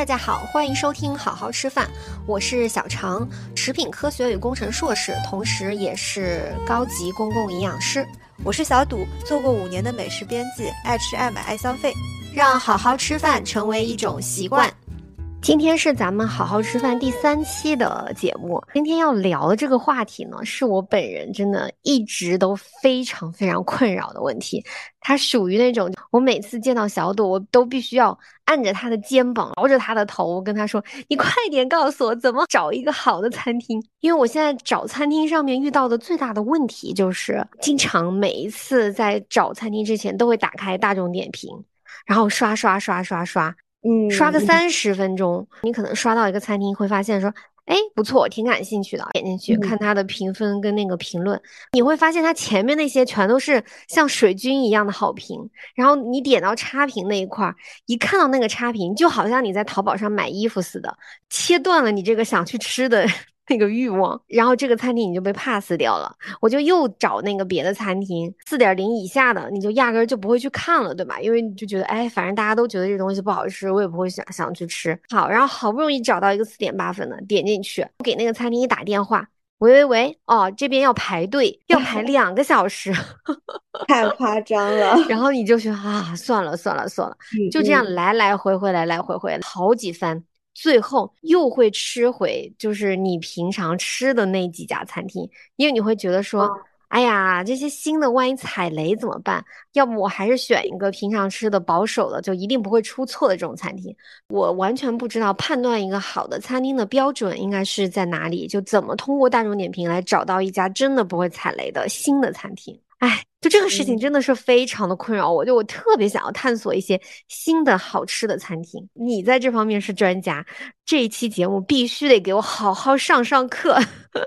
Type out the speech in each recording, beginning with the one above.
大家好，欢迎收听好好吃饭，我是小常，食品科学与工程硕士，同时也是高级公共营养师。我是小赌，做过五年的美食编辑，爱吃爱买爱消费，让好好吃饭成为一种习惯。今天是咱们好好吃饭第三期的节目。今天要聊的这个话题呢，是我本人真的一直都非常非常困扰的问题。它属于那种我每次见到小朵，我都必须要按着他的肩膀，挠着他的头，跟他说：“你快点告诉我怎么找一个好的餐厅。”因为我现在找餐厅上面遇到的最大的问题就是，经常每一次在找餐厅之前都会打开大众点评，然后刷刷刷刷刷。嗯，刷个三十分钟，你可能刷到一个餐厅，会发现说，哎，不错，挺感兴趣的，点进去看它的评分跟那个评论，你会发现它前面那些全都是像水军一样的好评，然后你点到差评那一块儿，一看到那个差评，就好像你在淘宝上买衣服似的，切断了你这个想去吃的。那个欲望，然后这个餐厅你就被 pass 掉了，我就又找那个别的餐厅，四点零以下的你就压根就不会去看了，对吧？因为你就觉得，哎，反正大家都觉得这东西不好吃，我也不会想想去吃。好，然后好不容易找到一个四点八分的，点进去，给那个餐厅一打电话，喂喂喂，哦，这边要排队，要排 两个小时，太夸张了。然后你就说啊，算了算了算了，就这样来来回回来来回回好几番。最后又会吃回就是你平常吃的那几家餐厅，因为你会觉得说，哎呀，这些新的万一踩雷怎么办？要不我还是选一个平常吃的保守的，就一定不会出错的这种餐厅。我完全不知道判断一个好的餐厅的标准应该是在哪里，就怎么通过大众点评来找到一家真的不会踩雷的新的餐厅。哎。就这个事情真的是非常的困扰我，就我特别想要探索一些新的好吃的餐厅。你在这方面是专家，这一期节目必须得给我好好上上课。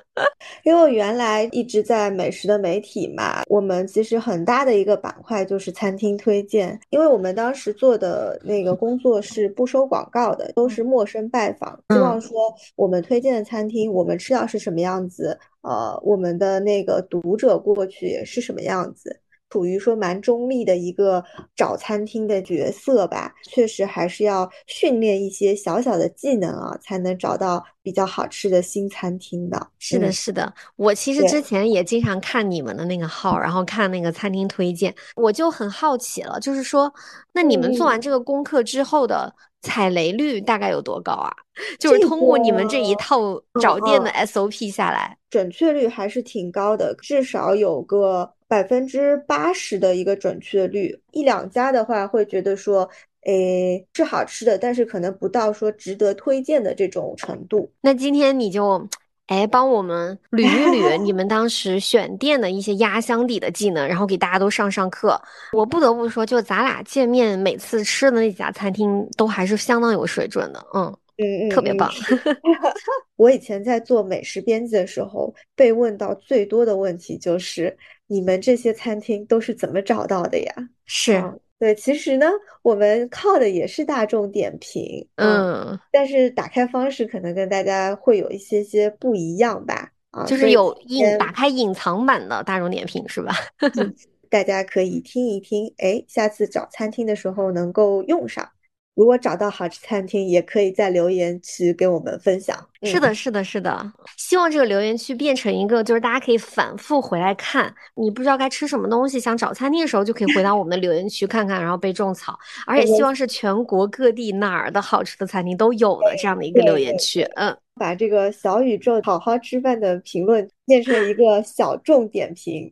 因为我原来一直在美食的媒体嘛，我们其实很大的一个板块就是餐厅推荐。因为我们当时做的那个工作是不收广告的，都是陌生拜访，希望说我们推荐的餐厅，我们吃到是什么样子。呃，我们的那个读者过去是什么样子？处于说蛮中立的一个找餐厅的角色吧，确实还是要训练一些小小的技能啊，才能找到比较好吃的新餐厅的。是的，是的，我其实之前也经常看你们的那个号，然后看那个餐厅推荐，我就很好奇了，就是说，那你们做完这个功课之后的踩雷率大概有多高啊？就是通过你们这一套找店的 SOP 下来。准确率还是挺高的，至少有个百分之八十的一个准确率。一两家的话会觉得说，诶是好吃的，但是可能不到说值得推荐的这种程度。那今天你就，哎，帮我们捋一捋 你们当时选店的一些压箱底的技能，然后给大家都上上课。我不得不说，就咱俩见面每次吃的那几家餐厅都还是相当有水准的，嗯。嗯嗯，特别棒。我以前在做美食编辑的时候，被问到最多的问题就是：你们这些餐厅都是怎么找到的呀？是对，其实呢，我们靠的也是大众点评，嗯，但是打开方式可能跟大家会有一些些不一样吧？啊，就是有隐打开隐藏版的大众点评是吧？大家可以听一听，哎，下次找餐厅的时候能够用上。如果找到好吃餐厅，也可以在留言区跟我们分享。是的，是的，是的。希望这个留言区变成一个，就是大家可以反复回来看。你不知道该吃什么东西，想找餐厅的时候，就可以回到我们的留言区看看，然后被种草。而且希望是全国各地哪儿的好吃的餐厅都有的这样的一个留言区。嗯，把这个小宇宙好好吃饭的评论变成一个小众点评。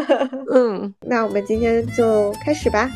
嗯，那我们今天就开始吧。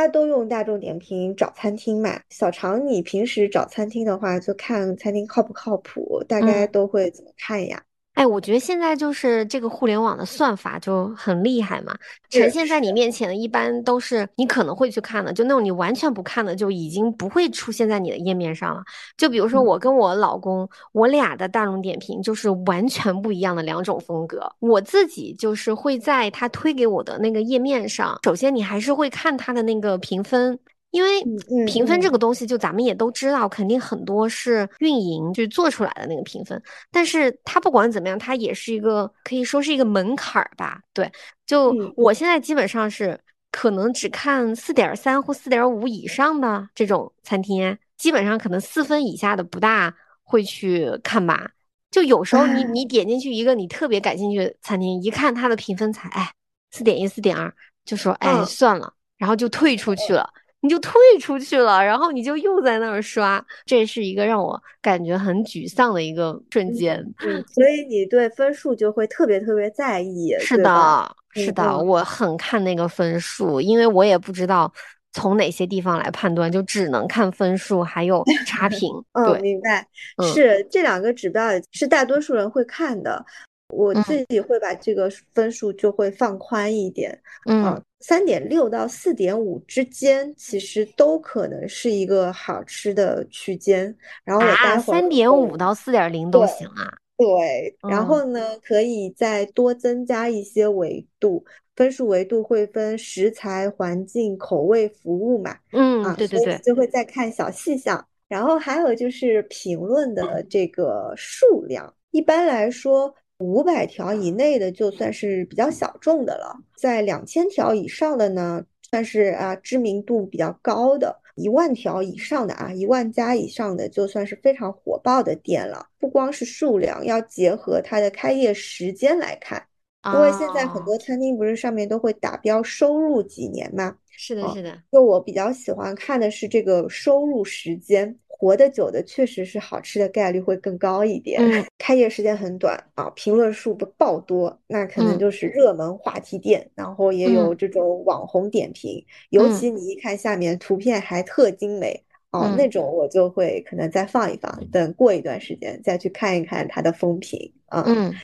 大家都用大众点评找餐厅嘛？小常，你平时找餐厅的话，就看餐厅靠不靠谱，大概都会怎么看呀？哎，我觉得现在就是这个互联网的算法就很厉害嘛，呈现在你面前的一般都是你可能会去看的，就那种你完全不看的，就已经不会出现在你的页面上了。就比如说我跟我老公，我俩的大众点评就是完全不一样的两种风格。我自己就是会在他推给我的那个页面上，首先你还是会看他的那个评分。因为评分这个东西，就咱们也都知道，肯定很多是运营去做出来的那个评分。但是它不管怎么样，它也是一个可以说是一个门槛儿吧。对，就我现在基本上是可能只看四点三或四点五以上的这种餐厅，基本上可能四分以下的不大会去看吧。就有时候你 你点进去一个你特别感兴趣的餐厅，一看它的评分才哎四点一四点二，就说哎算了，然后就退出去了。你就退出去了，然后你就又在那儿刷，这是一个让我感觉很沮丧的一个瞬间。嗯，所以你对分数就会特别特别在意。是的，是的，我很看那个分数，因为我也不知道从哪些地方来判断，就只能看分数还有差 评。嗯，明白。是这两个指标是大多数人会看的。我自己会把这个分数就会放宽一点，嗯，三点六到四点五之间，其实都可能是一个好吃的区间。然后我待会三点五到四点零都行啊。对，然后呢，可以再多增加一些维度，分数维度会分食材、环境、口味、服务嘛。嗯，啊对对对，就会再看小细项。然后还有就是评论的这个数量，一般来说。五百条以内的就算是比较小众的了，在两千条以上的呢，算是啊知名度比较高的；一万条以上的啊，一万家以上的就算是非常火爆的店了。不光是数量，要结合它的开业时间来看，因为现在很多餐厅不是上面都会打标收入几年嘛？是的，是的。就我比较喜欢看的是这个收入时间。活得久的确实是好吃的概率会更高一点。嗯，开业时间很短啊，评论数不爆多，那可能就是热门话题店，然后也有这种网红点评。尤其你一看下面图片还特精美哦，那种我就会可能再放一放，等过一段时间再去看一看它的风评啊。嗯，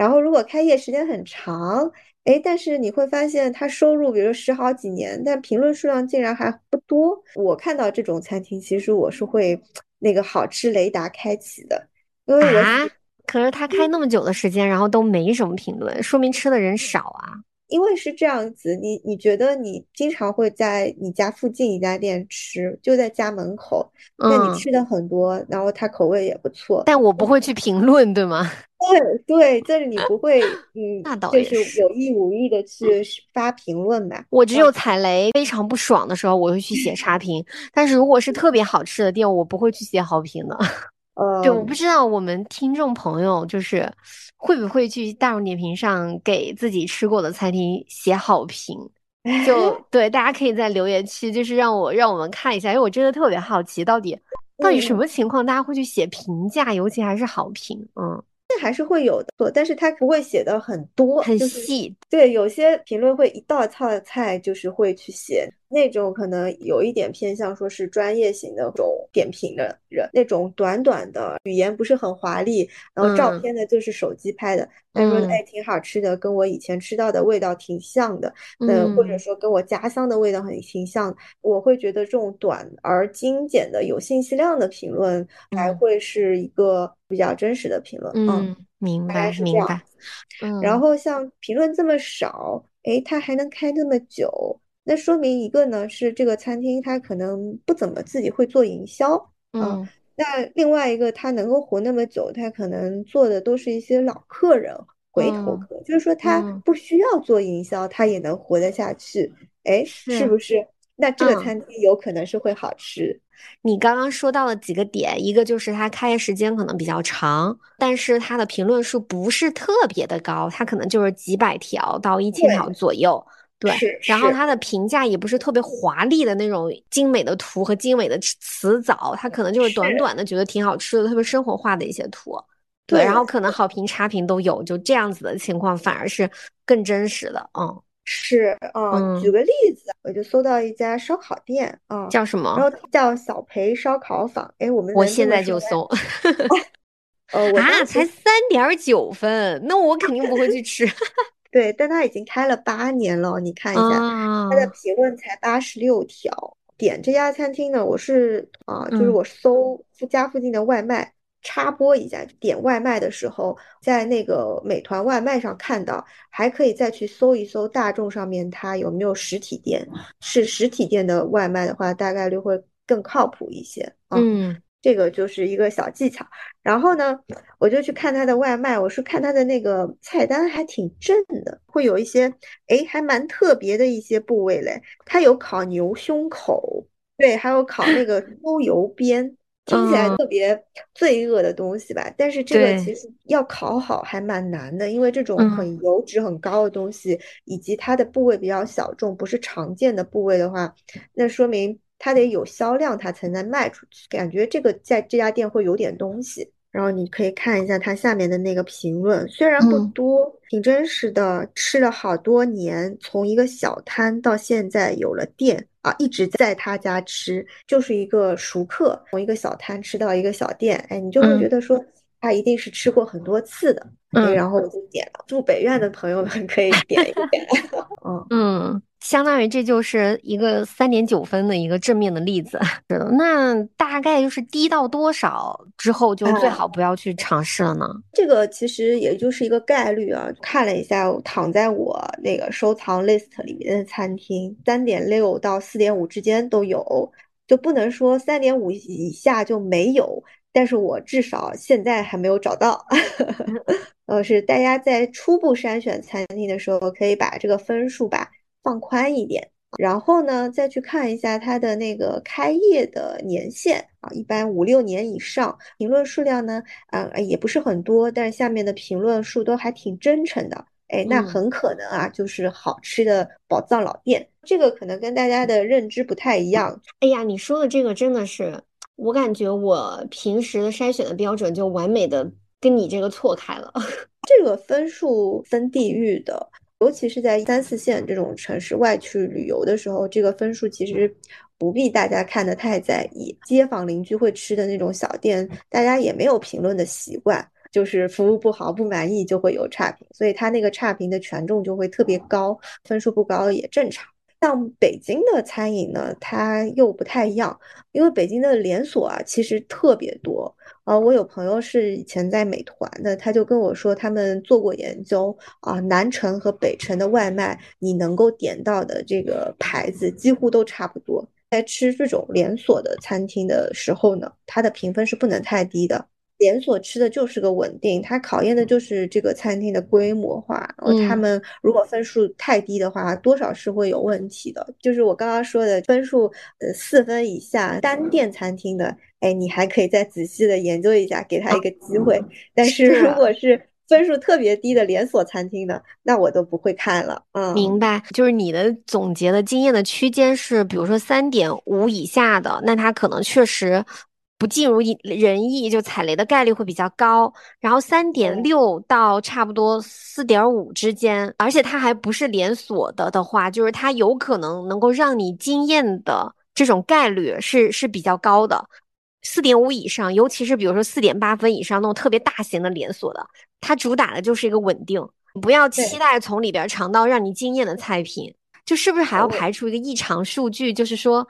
然后如果开业时间很长。哎，但是你会发现它收入，比如十好几年，但评论数量竟然还不多。我看到这种餐厅，其实我是会那个好吃雷达开启的，因为我可是他开那么久的时间，然后都没什么评论，说明吃的人少啊。因为是这样子，你你觉得你经常会在你家附近一家店吃，就在家门口，那你吃的很多，然后它口味也不错，但我不会去评论，对吗？对对，就是你不会，嗯，那倒也是有意无意的去发评论吧。我只有踩雷非常不爽的时候，我会去写 差评，但是如果是特别好吃的店，我不会去写好评的。呃，对，我不知道我们听众朋友就是会不会去大众点评上给自己吃过的餐厅写好评，就对，大家可以在留言区就是让我让我们看一下，因为我真的特别好奇，到底到底什么情况大家会去写评价，尤其还是好评，嗯。这还是会有的，但是他不会写的很多，很细。对，有些评论会一道菜菜就是会去写那种可能有一点偏向说是专业型的这种点评的人，那种短短的语言不是很华丽，然后照片呢就是手机拍的，他说哎挺好吃的，跟我以前吃到的味道挺像的，嗯，或者说跟我家乡的味道很挺像，我会觉得这种短而精简的有信息量的评论才会是一个。比较真实的评论，嗯，明白，明白。嗯，然后像评论这么少，哎，他还能开那么久，那说明一个呢是这个餐厅它可能不怎么自己会做营销，嗯，那另外一个他能够活那么久，他可能做的都是一些老客人、回头客，就是说他不需要做营销，他也能活得下去，哎，是不是？那这个餐厅有可能是会好吃。你刚刚说到了几个点，一个就是它开业时间可能比较长，但是它的评论数不是特别的高，它可能就是几百条到一千条左右。对，然后它的评价也不是特别华丽的那种精美的图和精美的词藻，它可能就是短短的觉得挺好吃的，特别生活化的一些图。对，然后可能好评差评都有，就这样子的情况反而是更真实的。嗯。是嗯，举个例子，我就搜到一家烧烤店啊，叫什么？然后叫小培烧烤坊。哎，我们我现在就搜。呃，啊，才三点九分，那我肯定不会去吃。对，但他已经开了八年了，你看一下，他的评论才八十六条。点这家餐厅呢，我是啊，就是我搜家附近的外卖。插播一下，点外卖的时候，在那个美团外卖上看到，还可以再去搜一搜大众上面它有没有实体店。是实体店的外卖的话，大概率会更靠谱一些。嗯，这个就是一个小技巧。然后呢，我就去看他的外卖，我是看他的那个菜单还挺正的，会有一些哎还蛮特别的一些部位嘞。他有烤牛胸口，对，还有烤那个 猪油边。听起来特别罪恶的东西吧，但是这个其实要烤好还蛮难的，因为这种很油脂很高的东西，以及它的部位比较小众，不是常见的部位的话，那说明它得有销量，它才能卖出去。感觉这个在这家店会有点东西。然后你可以看一下它下面的那个评论，虽然不多，挺真实的。吃了好多年，从一个小摊到现在有了店啊，一直在他家吃，就是一个熟客。从一个小摊吃到一个小店，哎，你就会觉得说他一定是吃过很多次的。嗯，然后我就点了。住北苑的朋友们可以点一点。嗯 嗯。相当于这就是一个三点九分的一个正面的例子，是的。那大概就是低到多少之后就最好不要去尝试了呢？这个其实也就是一个概率啊。看了一下，躺在我那个收藏 list 里面的餐厅，三点六到四点五之间都有，就不能说三点五以下就没有。但是我至少现在还没有找到。呃，是大家在初步筛选餐厅的时候，可以把这个分数吧。放宽一点，然后呢，再去看一下它的那个开业的年限啊，一般五六年以上。评论数量呢，啊也不是很多，但是下面的评论数都还挺真诚的。哎，那很可能啊，就是好吃的宝藏老店。这个可能跟大家的认知不太一样。哎呀，你说的这个真的是，我感觉我平时的筛选的标准就完美的跟你这个错开了。这个分数分地域的。尤其是在三四线这种城市外去旅游的时候，这个分数其实不必大家看得太在意。街坊邻居会吃的那种小店，大家也没有评论的习惯，就是服务不好、不满意就会有差评，所以它那个差评的权重就会特别高，分数不高也正常。像北京的餐饮呢，它又不太一样，因为北京的连锁啊，其实特别多。啊，我有朋友是以前在美团的，他就跟我说，他们做过研究啊，南城和北城的外卖，你能够点到的这个牌子几乎都差不多。在吃这种连锁的餐厅的时候呢，它的评分是不能太低的。连锁吃的就是个稳定，它考验的就是这个餐厅的规模化。然后他们如果分数太低的话，多少是会有问题的。就是我刚刚说的分数，呃，四分以下单店餐厅的，哎，你还可以再仔细的研究一下，给他一个机会。但是如果是分数特别低的连锁餐厅的，那我都不会看了。嗯，明白。就是你的总结的经验的区间是，比如说三点五以下的，那它可能确实。不尽如人意，就踩雷的概率会比较高。然后三点六到差不多四点五之间，而且它还不是连锁的的话，就是它有可能能够让你惊艳的这种概率是是比较高的。四点五以上，尤其是比如说四点八分以上那种特别大型的连锁的，它主打的就是一个稳定。不要期待从里边尝到让你惊艳的菜品，就是不是还要排除一个异常数据，就是说。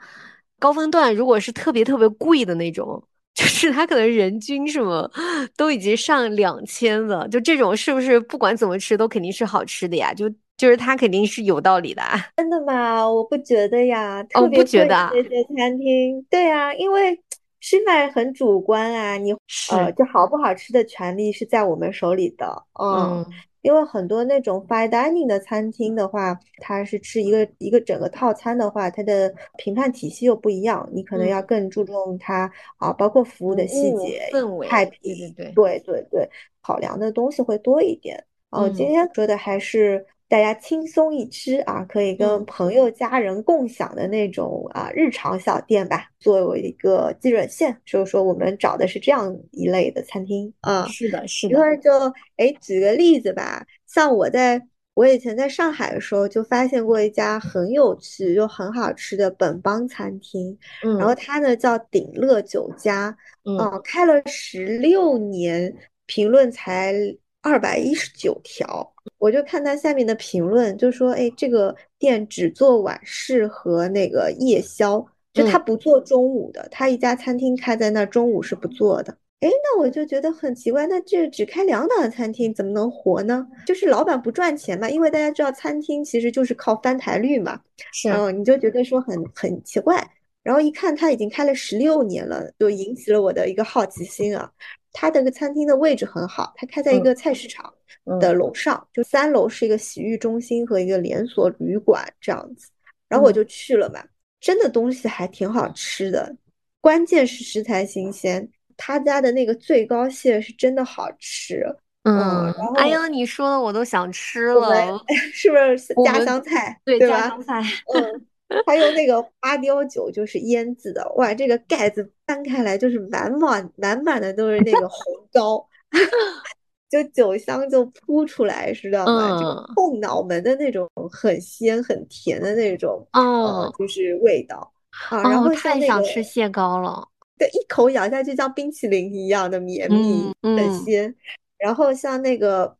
高分段如果是特别特别贵的那种，就是它可能人均什么都已经上两千了，就这种是不是不管怎么吃都肯定是好吃的呀？就就是它肯定是有道理的。真的吗？我不觉得呀，特别觉得这些餐厅，对啊，因为吃饭很主观啊，你呃，就好不好吃的权利是在我们手里的，嗯。因为很多那种 fine dining 的餐厅的话，它是吃一个一个整个套餐的话，它的评判体系又不一样，你可能要更注重它啊，包括服务的细节、氛围、菜品，对对对对，考量的东西会多一点。哦，今天说的还是。大家轻松一吃啊，可以跟朋友家人共享的那种啊日常小店吧，作为一个基准线。所以说我们找的是这样一类的餐厅啊，是的，是的。因为就哎举个例子吧，像我在我以前在上海的时候就发现过一家很有趣又很好吃的本帮餐厅，嗯，然后它呢叫鼎乐酒家，嗯，开了十六年，评论才二百一十九条。我就看他下面的评论，就说：“哎，这个店只做晚市和那个夜宵，就他不做中午的。他一家餐厅开在那儿，中午是不做的。哎，那我就觉得很奇怪，那这只开两档的餐厅怎么能活呢？就是老板不赚钱嘛？因为大家知道，餐厅其实就是靠翻台率嘛。是，嗯，你就觉得说很很奇怪。然后一看他已经开了十六年了，就引起了我的一个好奇心啊。他的个餐厅的位置很好，他开在一个菜市场的楼上，就三楼是一个洗浴中心和一个连锁旅馆这样子。然后我就去了嘛，真的东西还挺好吃的，关键是食材新鲜。他家的那个最高蟹是真的好吃。嗯，哎呀，你说的我都想吃了，是不是家乡菜？对，家乡菜。嗯，还有那个花雕酒，就是腌制的，哇，这个盖子翻开来就是满满满满的都是那个红膏，就酒香就扑出来，知道吗？这个后脑门的那种很鲜很甜的那种，哦，就是味道啊。然后太想吃蟹膏了，对，一口咬下去像冰淇淋一样的绵密，很鲜。然后像那个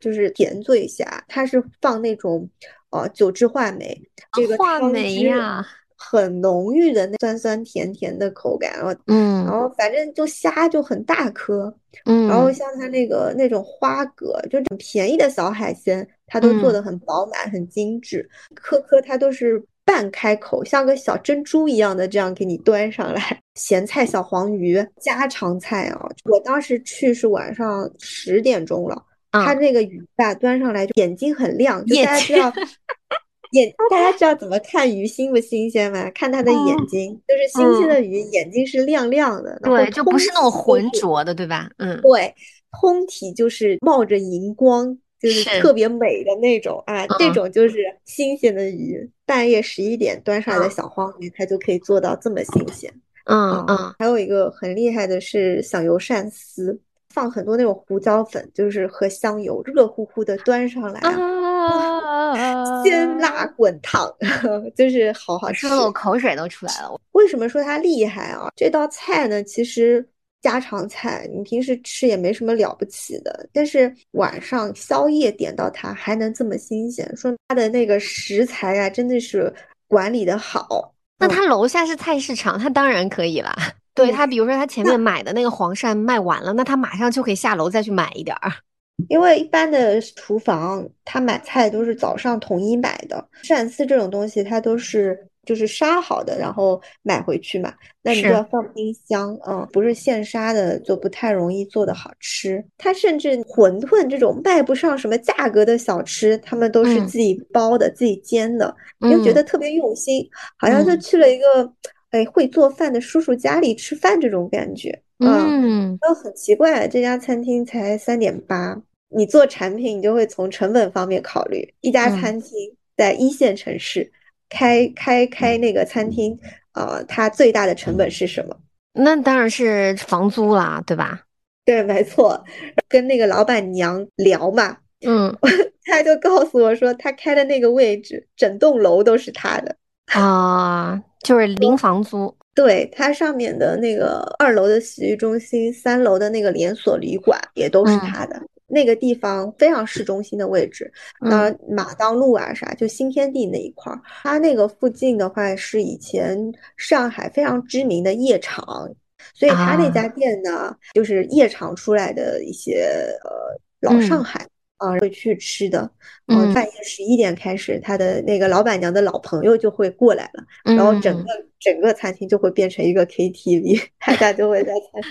就是甜醉虾，它是放那种呃九制话梅，这个话梅呀，很浓郁的那酸酸甜甜的口感。然后嗯，然后反正就虾就很大颗，嗯，然后像它那个那种花蛤，就很便宜的小海鲜，它都做的很饱满、很精致，颗颗它都是。半开口，像个小珍珠一样的，这样给你端上来。咸菜小黄鱼，家常菜啊！我当时去是晚上十点钟了，他那个鱼吧端上来就眼睛很亮，就大家知道 眼，大家知道怎么看鱼新不新鲜吗？看它的眼睛，就是新鲜的鱼眼睛是亮亮的，对，就不是那种浑浊的，对吧？嗯，对，通体就是冒着荧光。就是特别美的那种啊，这种就是新鲜的鱼，半夜十一点端上来的小黄鱼，它就可以做到这么新鲜。嗯嗯，还有一个很厉害的是响油鳝丝，放很多那种胡椒粉，就是和香油，热乎乎的端上来，鲜辣 滚烫，就是好好吃，我口水都出来了。为什么说它厉害啊？这道菜呢，其实。家常菜，你平时吃也没什么了不起的，但是晚上宵夜点到它还能这么新鲜，说它的那个食材啊，真的是管理的好。那他楼下是菜市场，他当然可以啦。对他，比如说他前面买的那个黄鳝卖完了，那他马上就可以下楼再去买一点儿。因为一般的厨房，他买菜都是早上统一买的，鳝丝这种东西，它都是。就是杀好的，然后买回去嘛，那你就要放冰箱，嗯，不是现杀的就不太容易做的好吃。他甚至馄饨这种卖不上什么价格的小吃，他们都是自己包的、自己煎的，你就觉得特别用心，好像就去了一个哎会做饭的叔叔家里吃饭这种感觉，嗯，都很奇怪。这家餐厅才三点八，你做产品，你就会从成本方面考虑。一家餐厅在一线城市。开开开那个餐厅，呃，它最大的成本是什么？那当然是房租啦，对吧？对，没错。跟那个老板娘聊嘛，嗯，他就告诉我说，他开的那个位置，整栋楼都是他的啊，就是零房租。对，它上面的那个二楼的洗浴中心，三楼的那个连锁旅馆也都是他的。那个地方非常市中心的位置，那马当路啊啥，就新天地那一块儿，它那个附近的话是以前上海非常知名的夜场，所以他那家店呢，就是夜场出来的一些呃老上海。啊，会去吃的。嗯，半夜十一点开始，他的那个老板娘的老朋友就会过来了，然后整个整个餐厅就会变成一个 KTV，大家就会在餐，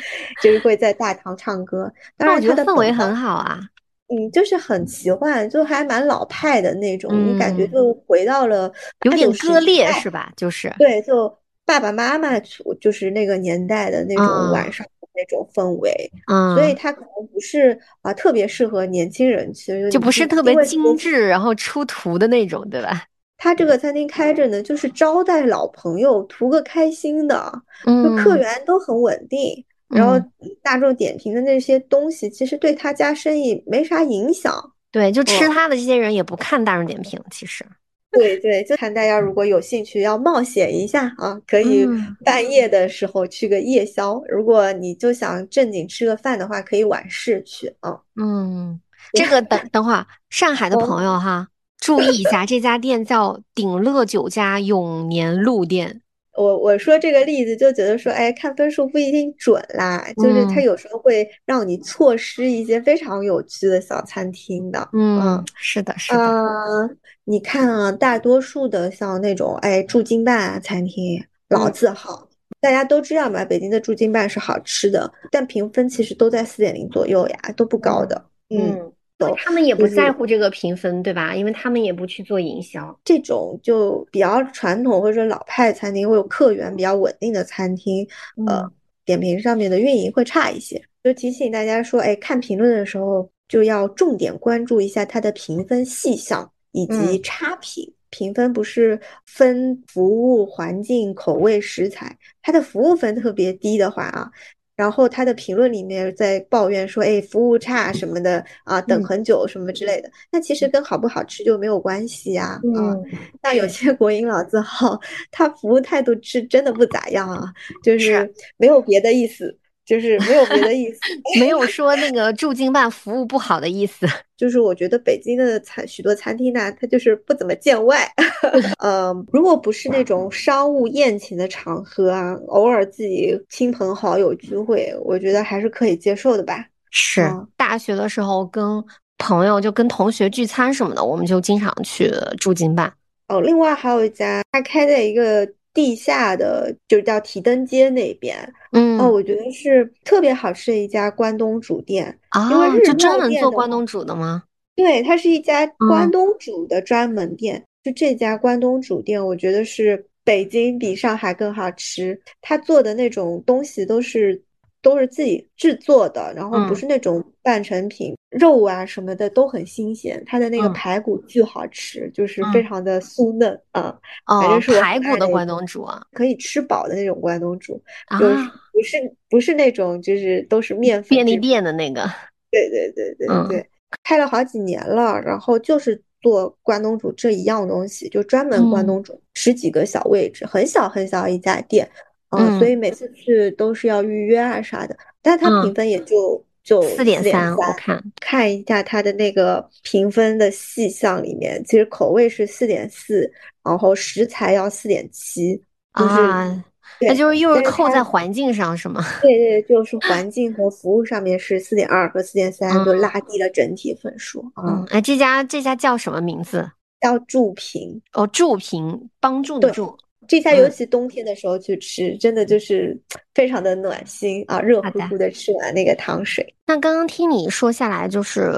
就是会在大堂唱歌。当然，我觉得氛围很好啊。嗯，就是很奇幻，就还蛮老派的那种，你感觉就回到了有点割裂是吧？就是对，就爸爸妈妈就是那个年代的那种晚上。那种氛围，嗯，所以它可能不是啊，特别适合年轻人去，就不是特别精致，然后出图的那种，对吧？他这个餐厅开着呢，就是招待老朋友，图个开心的，就客源都很稳定，然后大众点评的那些东西，其实对他家生意没啥影响。对，就吃他的这些人也不看大众点评，其实。对对，就看大家如果有兴趣要冒险一下啊，可以半夜的时候去个夜宵。如果你就想正经吃个饭的话，可以晚市去啊。嗯，这个等等会儿，上海的朋友哈，注意一下，这家店叫鼎乐酒家永年路店。我我说这个例子就觉得说，哎，看分数不一定准啦，就是它有时候会让你错失一些非常有趣的小餐厅的。嗯，是的，是的。你看啊，大多数的像那种哎驻京办餐厅，老字号。大家都知道嘛，北京的驻京办是好吃的，但评分其实都在四点零左右呀，都不高的。嗯，他们也不在乎这个评分，对吧？因为他们也不去做营销。这种就比较传统或者说老派餐厅，会有客源比较稳定的餐厅，呃，点评上面的运营会差一些。就提醒大家说，哎，看评论的时候就要重点关注一下它的评分细项以及差评。评分不是分服务、环境、口味、食材，它的服务分特别低的话啊，然后他的评论里面在抱怨说，哎，服务差什么的啊，等很久什么之类的，那其实跟好不好吃就没有关系呀啊。像有些国营老字号，他服务态度是真的不咋样啊，就是没有别的意思。就是没有别的意思，没有说那个驻京办服务不好的意思。就是我觉得北京的餐许多餐厅呢，它就是不怎么见外。呃，如果不是那种商务宴请的场合啊，偶尔自己亲朋好友聚会，我觉得还是可以接受的吧。是大学的时候跟朋友就跟同学聚餐什么的，我们就经常去驻京办。哦，另外还有一家，他开在一个。地下的就叫提灯街那边，嗯哦，我觉得是特别好吃的一家关东煮店啊，因为是专门做关东煮的吗？对，它是一家关东煮的专门店。就这家关东煮店，我觉得是北京比上海更好吃。他做的那种东西都是。都是自己制作的，然后不是那种半成品，肉啊什么的都很新鲜。它的那个排骨巨好吃，就是非常的酥嫩啊。反正是排骨的关东煮啊，可以吃饱的那种关东煮，就是不是不是那种就是都是面粉便利店的那个。对对对对对，开了好几年了，然后就是做关东煮这一样东西，就专门关东煮，十几个小位置，很小很小一家店。嗯，所以每次去都是要预约啊啥的，但它评分也就就四点三。我看看一下它的那个评分的细项里面，其实口味是四点四，然后食材要四点七，啊，那就是又是扣在环境上是吗？对对，就是环境和服务上面是四点二和四点三，就拉低了整体分数啊。哎，这家这家叫什么名字？叫助评哦，助评帮助的助。这家尤其冬天的时候去吃，真的就是非常的暖心啊，热乎乎的吃完那个糖水。那刚刚听你说下来，就是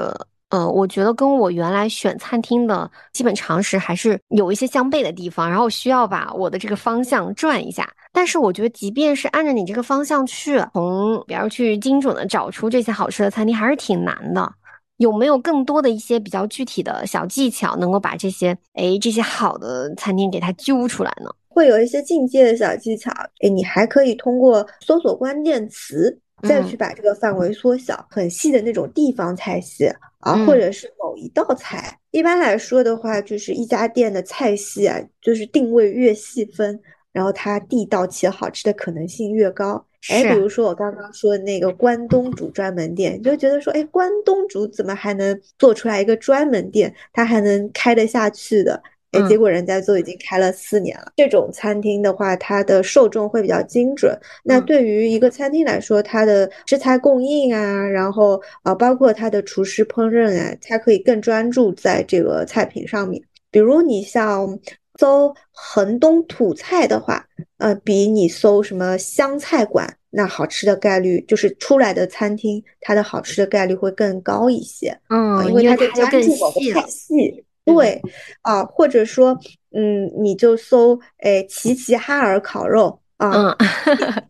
呃，我觉得跟我原来选餐厅的基本常识还是有一些相悖的地方，然后需要把我的这个方向转一下。但是我觉得，即便是按照你这个方向去，从比如去精准的找出这些好吃的餐厅，还是挺难的。有没有更多的一些比较具体的小技巧，能够把这些哎这些好的餐厅给它揪出来呢？会有一些进阶的小技巧，哎，你还可以通过搜索关键词，再去把这个范围缩小，很细的那种地方菜系啊，或者是某一道菜。一般来说的话，就是一家店的菜系啊，就是定位越细分，然后它地道且好吃的可能性越高。哎，比如说我刚刚说的那个关东煮专门店，就觉得说，哎，关东煮怎么还能做出来一个专门店，它还能开得下去的？哎，结果人家都已经开了四年了。这种餐厅的话，它的受众会比较精准。那对于一个餐厅来说，它的食材供应啊，然后啊，包括它的厨师烹饪啊，它可以更专注在这个菜品上面。比如你像搜衡东土菜的话，呃，比你搜什么湘菜馆，那好吃的概率就是出来的餐厅，它的好吃的概率会更高一些。嗯，因为它就专注某个菜系。对啊，或者说，嗯，你就搜，哎，齐齐哈尔烤肉啊，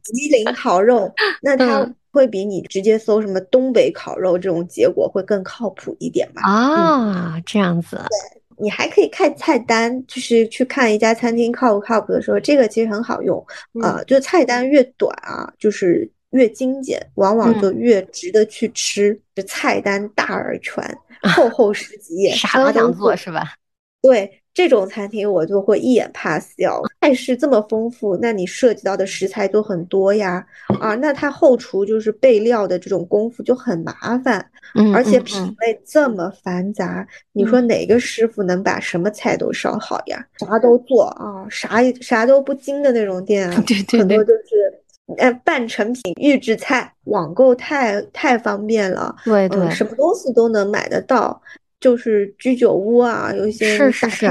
吉林烤肉，那它会比你直接搜什么东北烤肉这种结果会更靠谱一点吧？啊，这样子。对，你还可以看菜单，就是去看一家餐厅靠不靠谱的时候，这个其实很好用啊。就菜单越短啊，就是越精简，往往就越值得去吃。就菜单大而全。厚厚十几页，啥都想做是吧？对这种餐厅，我就会一眼 pass 掉。菜式这么丰富，那你涉及到的食材就很多呀，啊，那他后厨就是备料的这种功夫就很麻烦，嗯，而且品类这么繁杂，你说哪个师傅能把什么菜都烧好呀？啥都做啊，啥啥都不精的那种店啊，对对对，很多就是。呃，半成品预制菜，网购太太方便了，对对，什么东西都能买得到。就是居酒屋啊，有一些是是是菜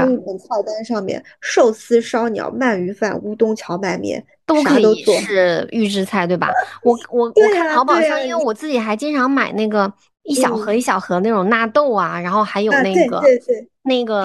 单上面，寿司、烧鸟、鳗鱼饭、乌冬荞麦面，都可以。是预制菜，对吧？我我我看淘宝上，因为我自己还经常买那个一小盒嗯一小盒那种纳豆啊，然后还有那个对对那个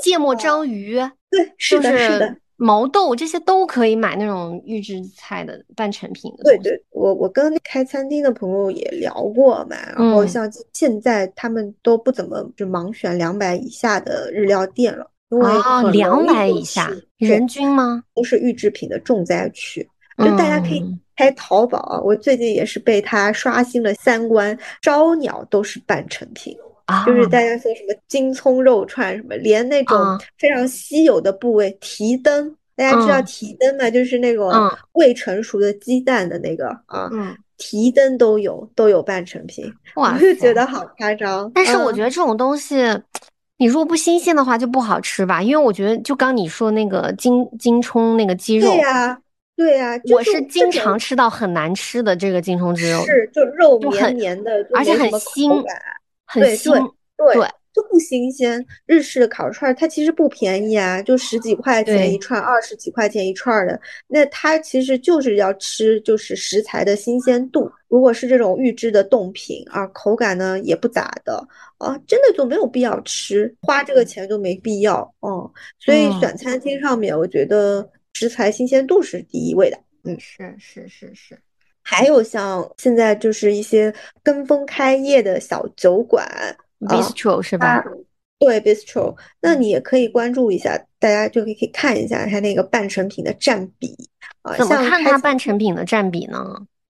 芥末啊章鱼，对，是就的，是的是。毛豆这些都可以买那种预制菜的半成品的。对对，我我跟开餐厅的朋友也聊过嘛，然后嗯像现在他们都不怎么就盲选两百以下的日料店了，因为两百以下人均吗？都是预制品的重灾区。就大家可以嗯开淘宝啊，我最近也是被它刷新了三观，招鸟都是半成品。啊，就是大家说什么金葱肉串什么，连那种啊非常稀有的部位提灯，大家知道嗯蹄灯吗？就是那种嗯未成熟的鸡蛋的那个啊，嗯，蹄灯都有都有半成品，哇我就觉得好夸张。但是我嗯觉得这种东西，你如果不新鲜的话就不好吃吧，因为我觉得就刚你说那个金金葱那个鸡肉对，呀，对呀，就我是经常吃到很难吃的这个金葱鸡肉，是就肉就很绵绵的，而且很腥感。对对对对，就不新鲜。日式的烤串儿它其实不便宜啊，就十几块钱一串，二十几块钱一串儿的。那它其实就是要吃就是食材的新鲜度。如果是这种预制的冻品啊，口感呢也不咋的啊，真的就没有必要吃，花这个钱就没必要。嗯，所以嗯选餐厅上面，我觉得食材新鲜度是第一位的。嗯是是是是，还有像现在就是一些跟风开业的小酒馆啊，bistro 是吧？对 bistro，那你也可以关注一下，大家就可以看一下它那个半成品的占比啊，怎么看它半成品的占比呢？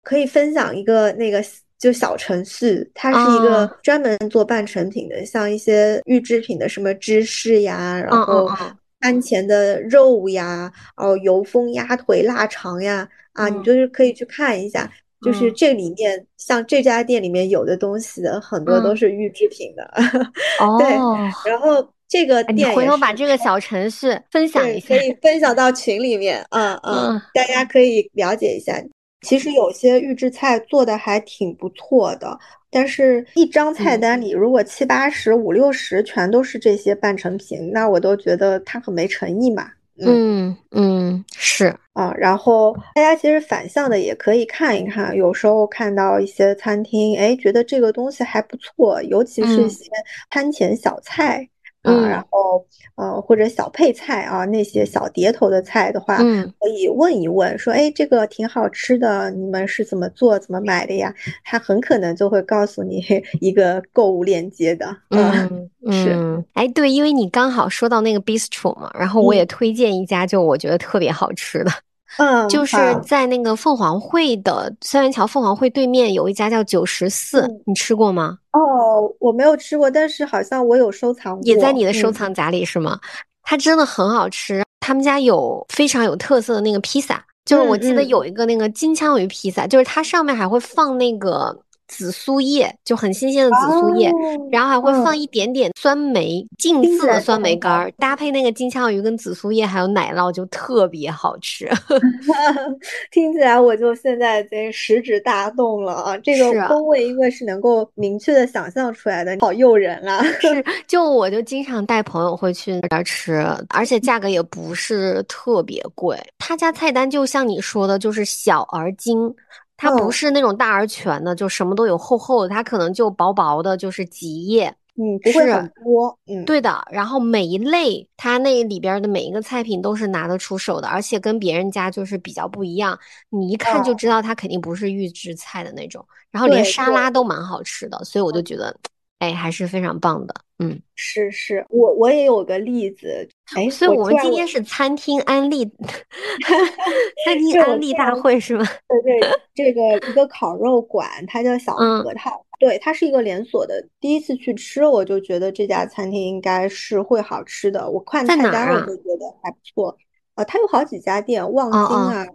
可以分享一个那个就小程序，它是一个啊专门做半成品的，像一些预制品的什么芝士呀，然嗯后嗯嗯番茄的肉呀，哦油封鸭腿、腊肠呀，啊，你嗯就是可以去看一下。就是嗯这里面，像这家店里面有的东西很多都嗯是预制品的，对。哦，然后这个店回头把这个小程序分享对，一下可。以分享到群里面，嗯嗯，嗯大家可以了解一下。其实有些预制菜做的还挺不错的，但是一张菜嗯单里如果七八十、五六十全都是这些半成品，那我都觉得它很没诚意嘛。嗯。嗯，是，啊，然后大家其实反向的也可以看一看，有时候看到一些餐厅，哎，觉得这个东西还不错，尤其是一嗯。些餐前小菜啊，然嗯。后呃或者小配菜啊，那些小碟头的菜的话，嗯。可以问一问，说，哎，这个挺好吃的，你们是怎么做、怎么买的呀？他很可能就会告诉你 一个购物链接的，啊，嗯是，嗯，哎，对，因为你刚好说到那个 bistro 嘛，然后我也嗯推荐一家，就我觉得特别好吃的，嗯，就是，在那个凤凰汇的三元桥凤凰汇对面有一家叫九十四，嗯，你吃过吗？哦，我没有吃过，但是好像我有收藏也在，你的收嗯。藏夹里是吗？它真的很好吃，他们家有非常有特色的那个披萨，就是我记得有一个那个金枪鱼披萨，就是它上面还会放那个紫苏叶，就很新鲜的紫苏叶，哦，然后还会放嗯，一点点酸梅，浸听起来就渍的酸梅干儿，搭配那个金枪鱼跟紫苏叶还有奶酪，就特别好吃。听起来我就现在已经食指大动了啊！这个风味因为是能够明确的想象出来的，好诱人啊！是，就我就经常带朋友会去那儿吃，而且价格也不是特别贵。他家菜单就像你说的，就是小而精，它不嗯。是那种大而全的，就什么都有厚厚的，它可能就薄薄的，就是几页。嗯，不会是很多，嗯，对的，然后每一类它那里边儿的每一个菜品都是拿得出手的，而且跟别人家就是比较不一样，你一看就哦，知道它肯定不是预制菜的那种，然后连沙拉，都蛮好吃的，所以我就觉得，哎，还是非常棒的，嗯。是是，我我也有个例子，哎，所以我们今天是餐厅安利，餐厅安利大会是吗？对对，这个一个烤肉馆，它叫小嗯核桃，对，它是一个连锁的。第一次去吃，我就觉得这家餐厅应该是会好吃的。我看在菜单？我就觉得还不错。呃，它有好几家店，望京啊、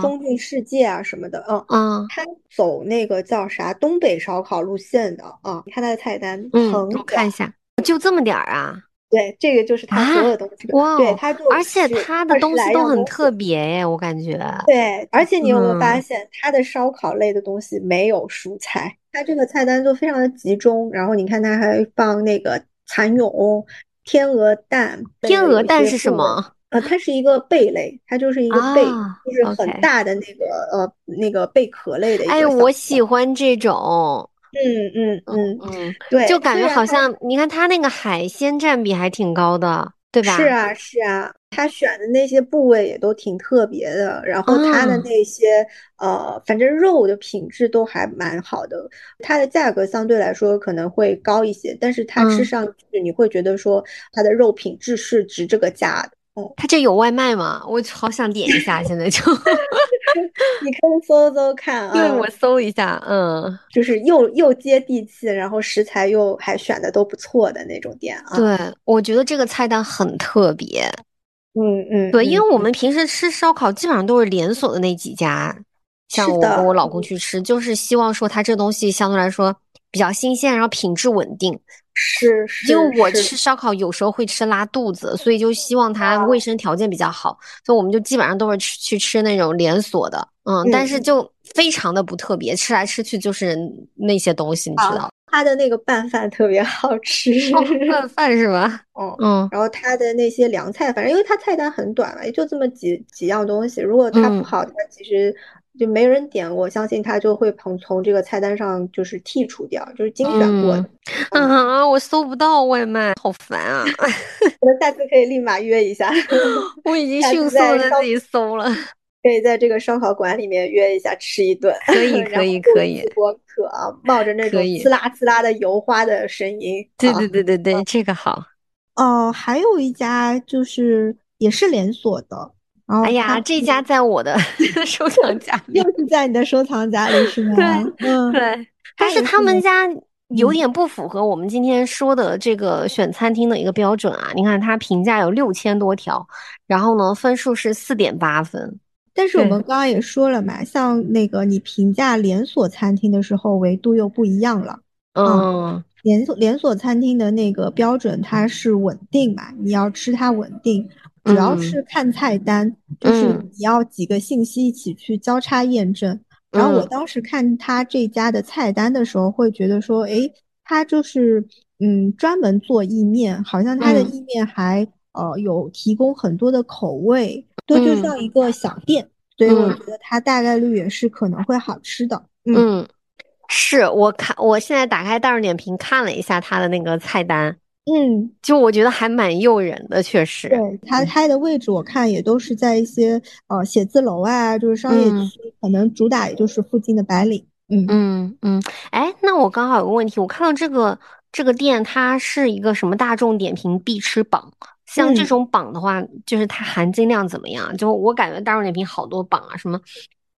中晋世界啊什么的，嗯，嗯，他走那个叫啥东北烧烤路线的啊。你看他的菜单嗯，我看一下，就这么点儿啊？对，这个就是他所有东西，哇哦，对，他就而且他的东西都。很特别耶，我感觉，对，而且你有没有发嗯现，他的烧烤类的东西没有蔬菜，他这个菜单就非常的集中。然后你看，他还放那个蚕蛹、天鹅蛋。天鹅蛋是什么？呃，它是一个贝类，它就是一个贝，就是很大的那个呃那个贝壳类的。哎，我喜欢这种。嗯嗯嗯嗯，对，就感觉好像你看它那个海鲜占比还挺高的，对吧？是啊是啊，它选的那些部位也都挺特别的，然后它的那些呃，反正肉的品质都还蛮好的。它的价格相对来说可能会高一些，但是它吃上去你会觉得说它的肉品质是值这个价的。他这有外卖吗？我好想点一下，现在就 你可以搜搜看啊。对，我搜一下，嗯，就是又又接地气，然后食材又还选的都不错的那种店啊。对，我觉得这个菜单很特别。嗯嗯，对，因为我们平时吃烧烤基本上都是连锁的那几家，像我跟我老公去吃，就是希望说他这东西相对来说比较新鲜，然后品质稳定。是，因为我吃烧烤有时候会吃拉肚子，所以就希望它卫生条件比较好，所以我们就基本上都是吃去吃那种连锁的，嗯，但是就非常的不特别，吃来吃去就是那些东西，你知道？他的那个拌饭特别好吃，拌 饭是吧？嗯嗯，然后他的那些凉菜，反正因为他菜单很短嘛，也就这么几几样东西，如果他不好，它其实。就没人点，我相信他就会从从这个菜单上就是剔除掉，就是精选过的。啊，我搜不到外卖，好烦啊！我们下次可以立马约一下。我已经 迅速的自己搜了，可以在这个烧烤馆里面约一下吃一顿。可以可以可以。我渴啊，冒着那种呲啦呲啦的油花的声音。对对对对对，这个好。哦，还有一家就是也是连锁的。哎呀，这家在我的 收藏夹里，又是在你的收藏夹里是吗？对，嗯，对。但是他们家有点不符合我们今天说的这个选餐厅的一个标准啊。你看，他评价有六千多条，然后呢，分数是四点八分。但是我们刚刚也说了嘛，像那个你评价连锁餐厅的时候，维度又不一样了。嗯，连锁连锁餐厅的那个标准，它是稳定嘛，你要吃它稳定。主要是看菜单，就是你要几个信息一起去交叉验证。然后我当时看他这家的菜单的时候，会觉得说，哎，他就是嗯专门做意面，好像他的意面还呃有提供很多的口味，对，就像一个小店。所以我觉得它大概率也是可能会好吃的。嗯，是我看我现在打开大众点评看了一下他的那个菜单。嗯，就我觉得还蛮诱人的，确实。对，它开的位置我看也都是在一些呃写字楼啊，就是商业区，可能主打也就是附近的白领。嗯嗯嗯。哎，那我刚好有个问题，我看到这个这个店它是一个什么大众点评必吃榜，像这种榜的话，就是它含金量怎么样？就我感觉大众点评好多榜啊，什么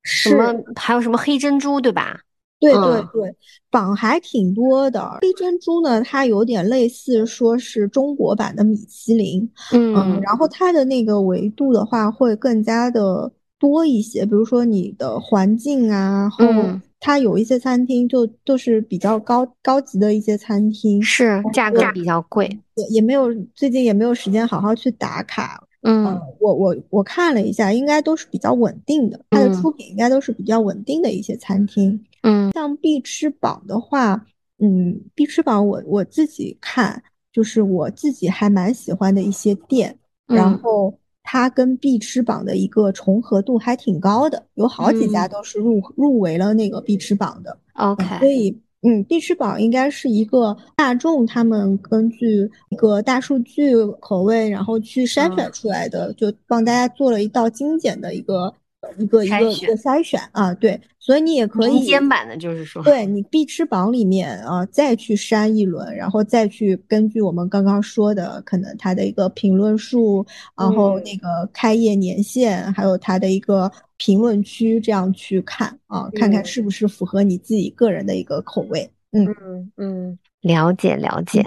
什么还有什么黑珍珠，对吧？对对对，榜还挺多的。黑珍珠呢，它有点类似说是中国版的米其林，嗯，然后它的那个维度的话会更加的多一些。比如说你的环境啊，然后它有一些餐厅就就是比较高高级的一些餐厅，是价格比较贵，也也没有最近也没有时间好好去打卡。嗯，我我我看了一下，应该都是比较稳定的，它的出品应该都是比较稳定的一些餐厅。嗯，像必吃榜的话，嗯，必吃榜我我自己看，就是我自己还蛮喜欢的一些店，然后它跟必吃榜的一个重合度还挺高的，有好几家都是入入围了那个必吃榜的。OK，所以嗯，必吃榜应该是一个大众他们根据一个大数据口味，然后去筛选出来的，就帮大家做了一道精简的一个。一个一个一个筛选啊，对，所以你也可以民间版的，就是说，对你必吃榜里面啊，再去删一轮，然后再去根据我们刚刚说的，可能它的一个评论数，然后那个开业年限，还有它的一个评论区，这样去看啊，看看是不是符合你自己个人的一个口味。嗯。嗯嗯，了解了解。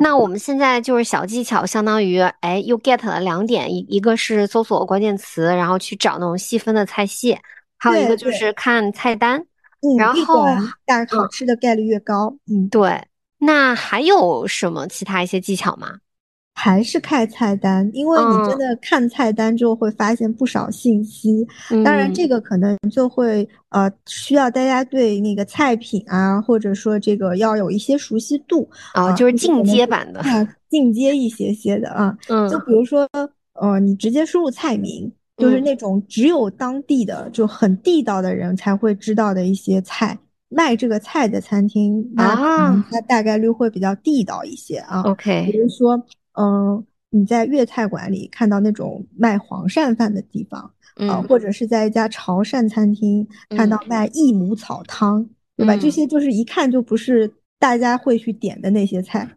那我们现在就是小技巧，相当于哎，又 get 了两点，一一个是搜索关键词，然后去找那种细分的菜系，还有一个就是看菜单，嗯，然后但是好吃的概率越高，嗯，对。那还有什么其他一些技巧吗？还是看菜单，因为你真的看菜单之后会发现不少信息。当然，这个可能就会呃需要大家对那个菜品啊，或者说这个要有一些熟悉度啊，就是进阶版的，进阶一些些的啊。嗯，就比如说呃，你直接输入菜名，就是那种只有当地的就很地道的人才会知道的一些菜，卖这个菜的餐厅，那它大概率会比较地道一些啊。OK，比如说。嗯，你在粤菜馆里看到那种卖黄鳝饭的地方，啊，或者是在一家潮汕餐厅看到卖益母草汤，对吧？这些就是一看就不是大家会去点的那些菜。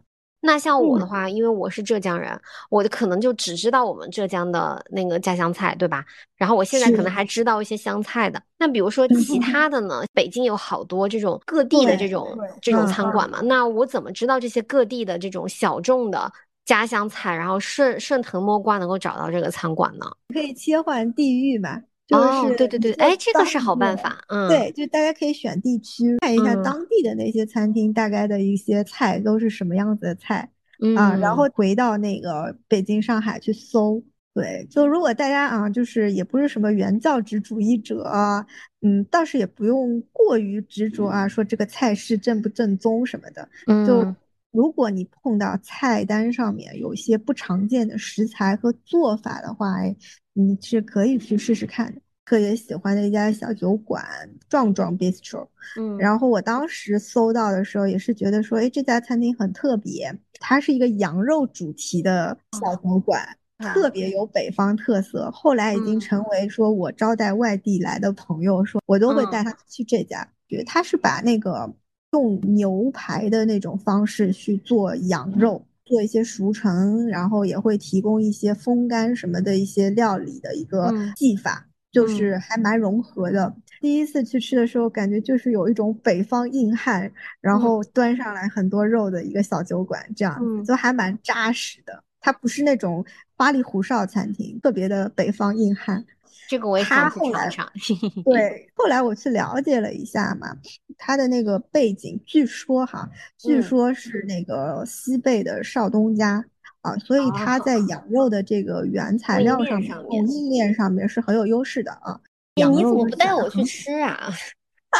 那像我的话，因为我是浙江人，我可能就只知道我们浙江的那个家乡菜，对吧？然后我现在可能还知道一些湘菜的。那比如说其他的呢？北京有好多这种各地的这种这种餐馆嘛，那我怎么知道这些各地的这种小众的？家乡菜，然后顺顺藤摸瓜能够找到这个餐馆呢？可以切换地域嘛？哦，对对对，哎，这个是好办法。嗯，对，就大家可以选地区，看一下当地的那些餐厅大概的一些菜都是什么样子的菜啊，然后回到那个北京、上海去搜。对，就如果大家啊，就是也不是什么原教旨主义者啊，嗯，倒是也不用过于执着啊，说这个菜是正不正宗什么的，就。如果你碰到菜单上面有一些不常见的食材和做法的话，哎，你是可以去试试看的。特别喜欢的一家小酒馆——壮壮 Bistro，嗯，然后我当时搜到的时候也是觉得说，哎，这家餐厅很特别，它是一个羊肉主题的小酒馆，特别有北方特色。后来已经成为说我招待外地来的朋友，说我都会带他去这家，对，他是把那个。用牛排的那种方式去做羊肉，做一些熟成，然后也会提供一些风干什么的一些料理的一个技法，就是还蛮融合的。第一次去吃的时候，感觉就是有一种北方硬汉，然后端上来很多肉的一个小酒馆，这样就还蛮扎实的。它不是那种花里胡哨餐厅，特别的北方硬汉。这个我也想去尝尝。对，后来我去了解了一下嘛，他的那个背景，据说哈，据说是那个西贝的少东家啊，所以他在羊肉的这个原材料上面、供应链上面是很有优势的啊。你怎么不带我去吃啊？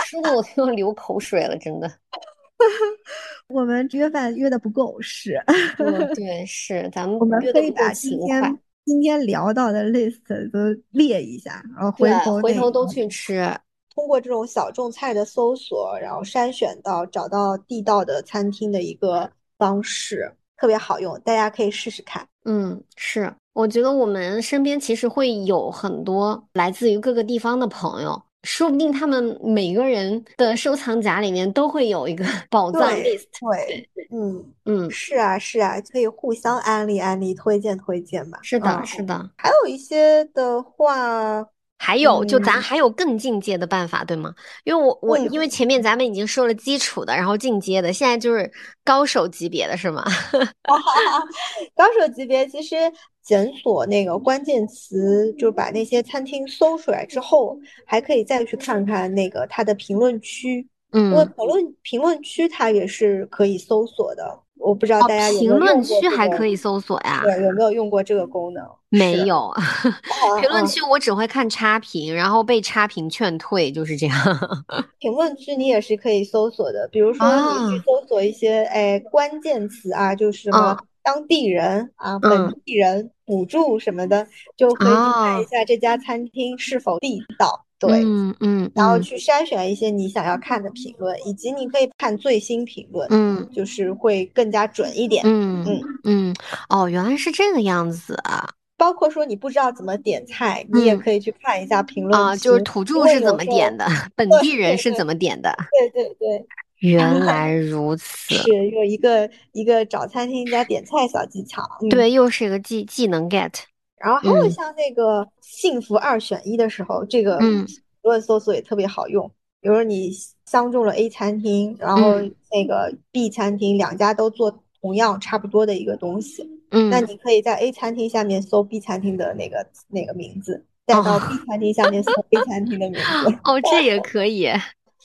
吃的我都要流口水了，真的。我们约饭约的不够是。对，是咱们我们可以把今天。今天聊到的 list 都列一下，然后回头回头都去吃。通过这种小众菜的搜索，然后筛选到找到地道的餐厅的一个方式，特别好用，大家可以试试看。嗯，是，我觉得我们身边其实会有很多来自于各个地方的朋友。说不定他们每个人的收藏夹里面都会有一个 宝藏 list。对，嗯嗯，是啊是啊，可以互相安利安利，推荐推荐吧。是的，是的。还有一些的话。还有，就咱还有更进阶的办法，对吗？因为我我因为前面咱们已经说了基础的，然后进阶的，现在就是高手级别的是吗？高手级别其实检索那个关键词，就把那些餐厅搜出来之后，还可以再去看看那个它的评论区，嗯，因为评论评论区它也是可以搜索的。我不知道大家有没有评论区还可以搜索呀？对，有没有用过这个功能？没有，评论区我只会看差评，然后被差评劝退，就是这样。评论区你也是可以搜索的，比如说你去搜索一些哎关键词啊，就是什么当地人啊、本地人、补助什么的，就可以去看一下这家餐厅是否地道。对，嗯嗯，然后去筛选一些你想要看的评论，以及你可以看最新评论，嗯，就是会更加准一点。嗯嗯嗯，哦，原来是这个样子啊！包括说你不知道怎么点菜，你也可以去看一下评论啊，就是土著是怎么点的，本地人是怎么点的。对对对，原 来如此，是有一个一个找餐厅加点菜小技巧。对，又是一个技技能 get。然后还有像那个幸福二选一的时候，这个评论搜索也特别好用。比如说你相中了 A 餐厅，然后那个 B 餐厅两家都做同样差不多的一个东西，嗯，那你可以在 A 餐厅下面搜 B 餐厅的那个那个名字，再到 B 餐厅下面搜 A 餐厅的名字。哦，这也 可以。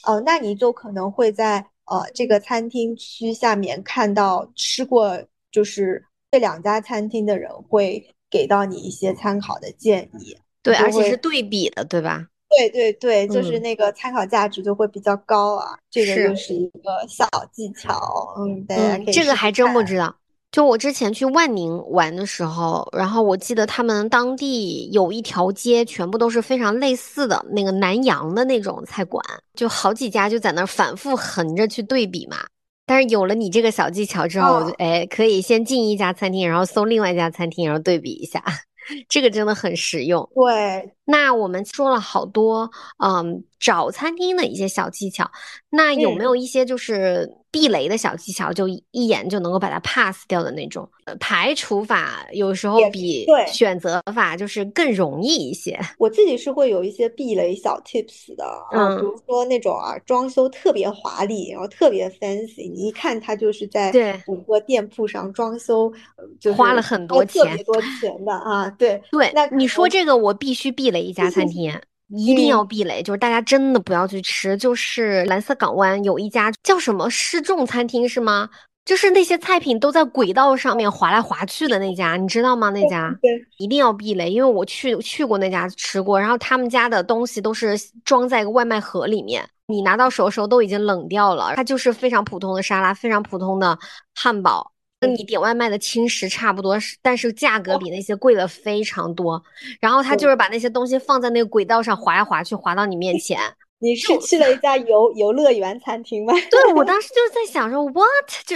哦，那你就可能会在呃这个餐厅区下面看到吃过就是。这两家餐厅的人会给到你一些参考的建议。对，而且是对比的，对吧？对对对，就是嗯那个参考价值就会比较高啊。这个就是一个小技巧，嗯，大家嗯，可以试试这个还真不知道。就我之前去万宁玩的时候，然后我记得他们当地有一条街，全部都是非常类似的那个南洋的那种菜馆，就好几家就在那儿反复横着去对比嘛。但是有了你这个小技巧之后，我就哦哎可以先进一家餐厅，然后搜另外一家餐厅，然后对比一下，这个真的很实用。对，那我们说了好多，嗯，找餐厅的一些小技巧，那有没嗯有一些就是避雷的小技巧，就一一眼就能够把它 pass 掉的那种？呃排除法有时候比选择法就是更容易一些。我自己是会有一些避雷小 tips 的啊，嗯比如说那种啊，装修特别华丽，然后特别 fancy，你一看它就是在对某个店铺上装修，呃就是花了很多钱特别多钱的啊，对，对那，你说这个我必须避雷一家餐厅。一定要嗯避雷，就是大家真的不要去吃。就是蓝色港湾有一家叫什么失重餐厅是吗？就是那些菜品都在轨道上面滑来滑去的那家，你知道吗？那家对，一定要避雷，因为我去去过那家吃过，然后他们家的东西都是装在一个外卖盒里面，你拿到手的时候都已经冷掉了。它就是非常普通的沙拉，非常普通的汉堡，跟你点外卖的轻食差不多，是但是价格比那些贵了非常多。然后他就是把那些东西放在那个轨道上滑来滑去，滑到你面前。你是去了一家游游乐园餐厅吗？对我当时 就是在想说，what 就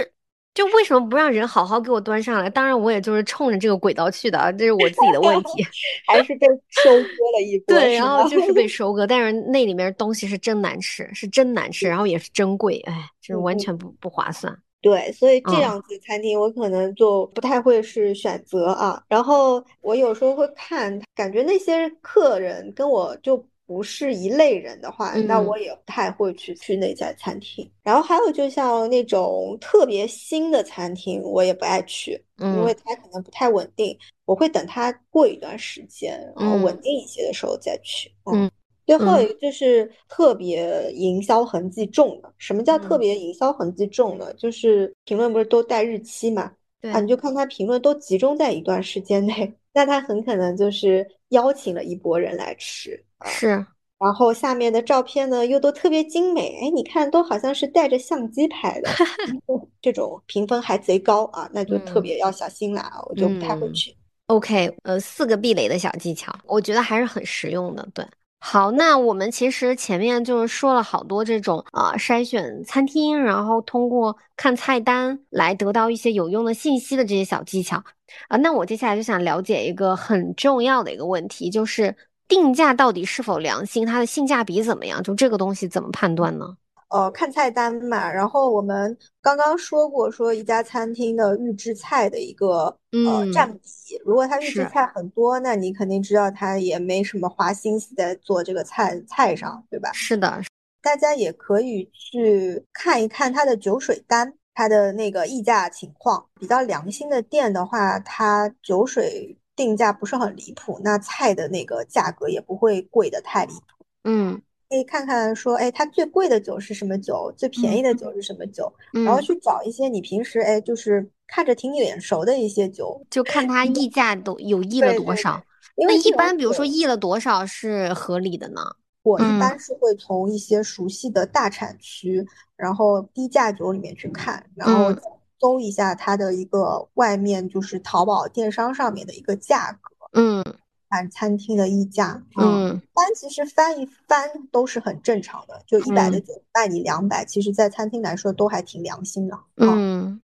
就为什么不让人好好给我端上来？当然我也就是冲着这个轨道去的，啊，这是我自己的问题。还是被收割了一波，对，然后就是被收割，但是那里面东西是真难吃，是真难吃，然后也是真贵，哎，就是完全不不划算。对，所以这嗯样子的餐厅我可能就不太会是选择啊。然后我有时候会看，感觉那些客人跟我就不是一类人的话，那嗯我也不太会去去那家餐厅。然后还有就像那种特别新的餐厅，我也不爱去，因为嗯它可能不太稳定。我会等它过一段时间，然后稳嗯定一些的时候再去。嗯最后嗯一个就是特别营销痕迹重的。什么叫特嗯别营销痕迹重呢？就是评论不是都带日期嘛？对啊，你就看他评论都集中在一段时间内，那他很可能就是邀请了一波人来吃啊。是，然后下面的照片呢又都特别精美，哎，你看都好像是带着相机拍的，这种评分还贼高啊，那就特嗯别要小心啦，我就不太会嗯去。OK，呃，四个避雷的小技巧，我觉得还是很实用的。对，好，那我们其实前面就是说了好多这种啊、筛选餐厅，然后通过看菜单来得到一些有用的信息的这些小技巧啊、那我接下来就想了解一个很重要的一个问题，就是定价到底是否良心，它的性价比怎么样？就这个东西怎么判断呢？呃，看菜单嘛，然后我们刚刚说过，说一家餐厅的预制菜的一个呃嗯占比，如果它预制菜很多，那你肯定知道它也没什么花心思在做这个菜菜上，对吧？是的，大家也可以去看一看它的酒水单，它的那个溢价情况。比较良心的店的话，它酒水定价不是很离谱，那菜的那个价格也不会贵的太离谱。嗯可以看看说，哎，它最贵的酒是什么酒，最便宜的酒是什么酒，然后嗯，去找一些你平时哎就是看着挺眼熟的一些酒。就看它溢价都有溢了多少。因为这种般比如说溢了多少是合理的呢？我一嗯。般是会从一些熟悉的大产区，然后低价酒里面去看，然后嗯。搜一下它的一个外面就是淘宝电商上面的一个价格，嗯看餐厅的溢价。嗯翻其实翻一翻都是很正常的，就一百的嗯酒卖你两百，其实在餐厅来说都还挺良心的。啊，嗯，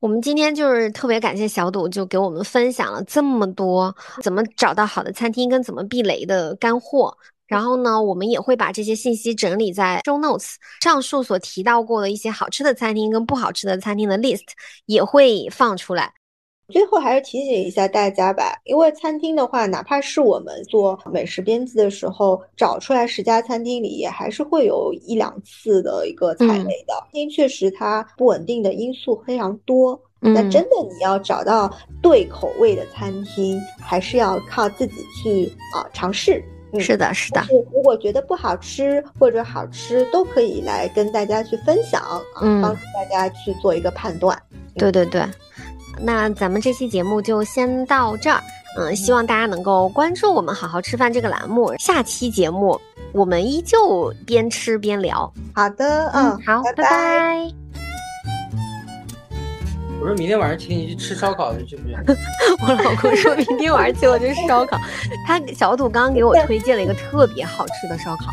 我们今天就是特别感谢小赌，就给我们分享了这么多怎么找到好的餐厅跟怎么避雷的干货。然后呢，我们也会把这些信息整理在 show notes。上述所提到过的一些好吃的餐厅跟不好吃的餐厅的 list 也会放出来。最后还是提醒一下大家吧，因为餐厅的话，哪怕是我们做美食编辑的时候，找出来十家餐厅里，也还是会有一两次的一个踩嗯雷的。餐厅确实它不稳定的因素非常多，那嗯真的你要找到对口味的餐厅，还是要靠自己去啊尝试。嗯，是的，是的，是如果觉得不好吃或者好吃，都可以来跟大家去分享啊，嗯帮助大家去做一个判断。对对对。那咱们这期节目就先到这儿。嗯，希望大家能够关注我们“好好吃饭”这个栏目。下期节目我们依旧边吃边聊。好的，嗯，好，拜拜。我说明天晚上请你去吃烧烤，去不去？我老公说明天晚上请我去吃烧烤。他小土刚刚给我推荐了一个特别好吃的烧烤。